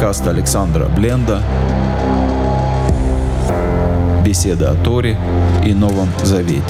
Подкаст Александра Бленда. Беседа о Торе и Новом Завете.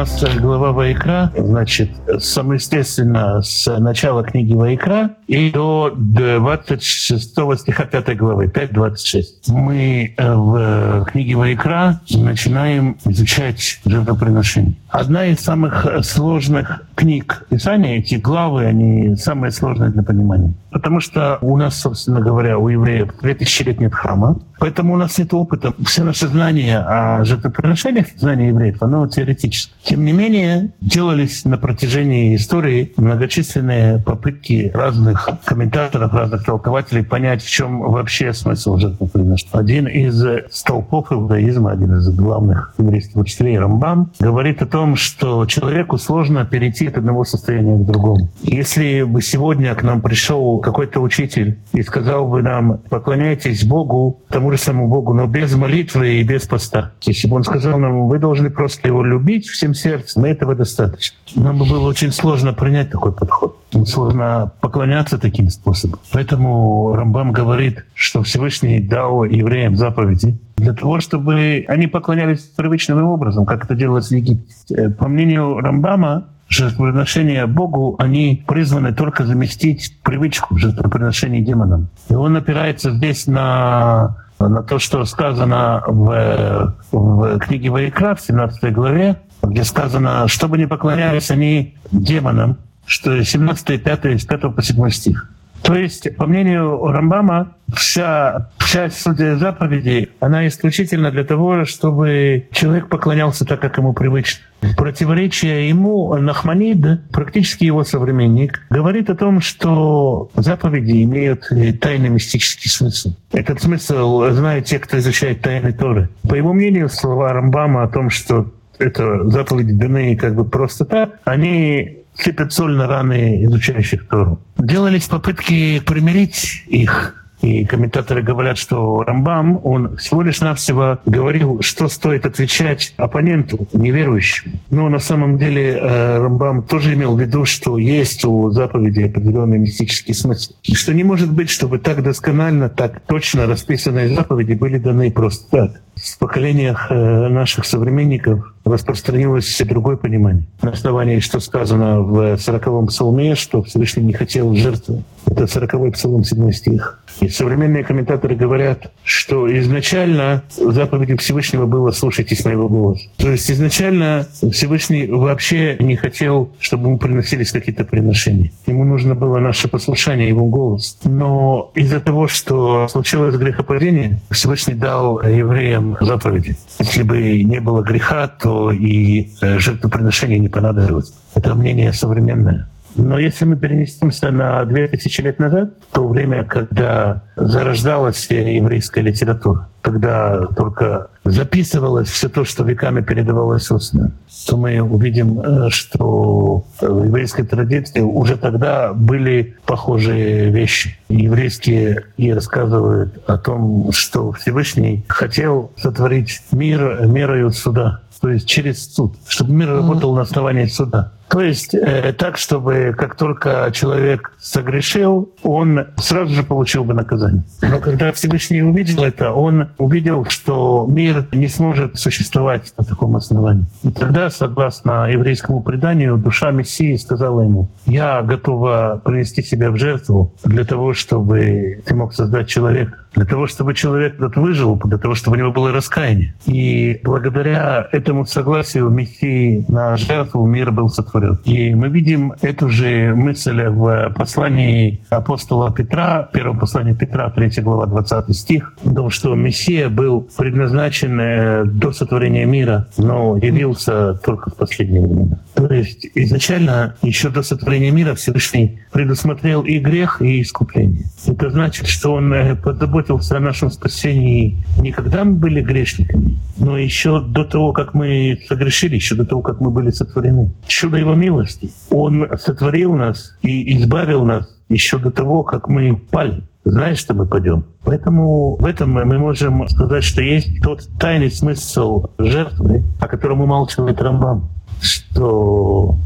Нас глава Вайкра, значит, самоестественно с начала книги Вайкра и до 26 стиха 5 главы, 5.26. Мы э, в книге Вайкра начинаем изучать жертвоприношение. Одна из самых сложных книг Писания, эти главы, они самые сложные для понимания. Потому что у нас, собственно говоря, у евреев 2000 лет нет храма, поэтому у нас нет опыта. Все наши знания о жертвоприношениях, знания евреев, оно теоретическое. Тем не менее, делались на протяжении истории многочисленные попытки разных комментаторов, разных толкователей понять, в чем вообще смысл жертвоприношения. Один из столпов иудаизма, один из главных еврейских учителей, Рамбам, говорит о том, что человеку сложно перейти от одного состояния к другому. Если бы сегодня к нам пришел какой-то учитель и сказал бы нам, поклоняйтесь Богу, тому же самому Богу, но без молитвы и без поста. Если бы он сказал нам, вы должны просто его любить всем сердцем, и этого достаточно. Нам бы было очень сложно принять такой подход. Сложно поклоняться таким способом. Поэтому Рамбам говорит, что Всевышний дал евреям заповеди для того, чтобы они поклонялись привычным образом, как это делалось в Египте. Э, по мнению Рамбама, жертвоприношения Богу, они призваны только заместить привычку жертвоприношений демонам. И он опирается здесь на, на то, что сказано в, в книге Ваикра, в 17 главе, где сказано, чтобы не поклонялись они демонам, что 17 5 с 5 по 7 стих. То есть, по мнению Рамбама, вся часть судья заповедей, она исключительно для того, чтобы человек поклонялся так, как ему привычно. Противоречие ему Нахманид, практически его современник, говорит о том, что заповеди имеют тайный мистический смысл. Этот смысл знают те, кто изучает тайны Торы. По его мнению, слова Рамбама о том, что это заповеди даны как бы просто так, они сыпят соль на раны изучающих Тору. Делались попытки примирить их. И комментаторы говорят, что Рамбам, он всего лишь навсего говорил, что стоит отвечать оппоненту, неверующему. Но на самом деле э, Рамбам тоже имел в виду, что есть у заповеди определенный мистический смысл. Что не может быть, чтобы так досконально, так точно расписанные заповеди были даны просто так в поколениях э, наших современников распространилось другое понимание. На основании, что сказано в 40-м псалме, что Всевышний не хотел жертвы. Это 40-й псалом, 7 стих. И современные комментаторы говорят, что изначально заповедью Всевышнего было «слушайтесь моего голоса». То есть изначально Всевышний вообще не хотел, чтобы мы приносились какие-то приношения. Ему нужно было наше послушание, его голос. Но из-за того, что случилось грехопадение, Всевышний дал евреям заповеди. Если бы не было греха, то и э, жертвоприношение не понадобилось. Это мнение современное. Но если мы перенесемся на 2000 лет назад, то время, когда зарождалась еврейская литература, когда только записывалось все то, что веками передавалось устно, то мы увидим, э, что в еврейской традиции уже тогда были похожие вещи. Еврейские и рассказывают о том, что Всевышний хотел сотворить мир мерою суда, то есть через суд, чтобы мир работал на основании суда. То есть э, так, чтобы как только человек согрешил, он сразу же получил бы наказание. Но когда Всевышний увидел это, он увидел, что мир не сможет существовать на таком основании. И тогда, согласно еврейскому преданию, душа Мессии сказала ему, я готова принести себя в жертву для того, чтобы ты мог создать человека для того, чтобы человек этот выжил, для того, чтобы у него было раскаяние. И благодаря этому согласию Мессии на жертву мир был сотворен. И мы видим эту же мысль в послании апостола Петра, первом послании Петра, 3 глава, 20 стих, том, что Мессия был предназначен э, до сотворения мира, но явился только в последнее время. То есть изначально, еще до сотворения мира Всевышний предусмотрел и грех, и искупление. Это значит, что он э, позаботился заботился о нашем спасении не когда мы были грешниками, но еще до того, как мы согрешили, еще до того, как мы были сотворены. Чудо Его милости. Он сотворил нас и избавил нас еще до того, как мы пали. Знаешь, что мы пойдем. Поэтому в этом мы можем сказать, что есть тот тайный смысл жертвы, о котором умалчивает Рамбам, что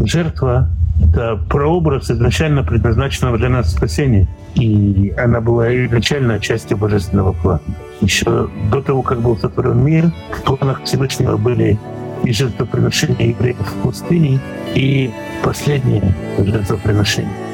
жертва — это прообраз изначально предназначенного для нас спасения. И она была изначально частью божественного плана. Еще до того, как был сотворен мир, в планах Всевышнего были и жертвоприношения евреев в пустыне, и последнее жертвоприношение.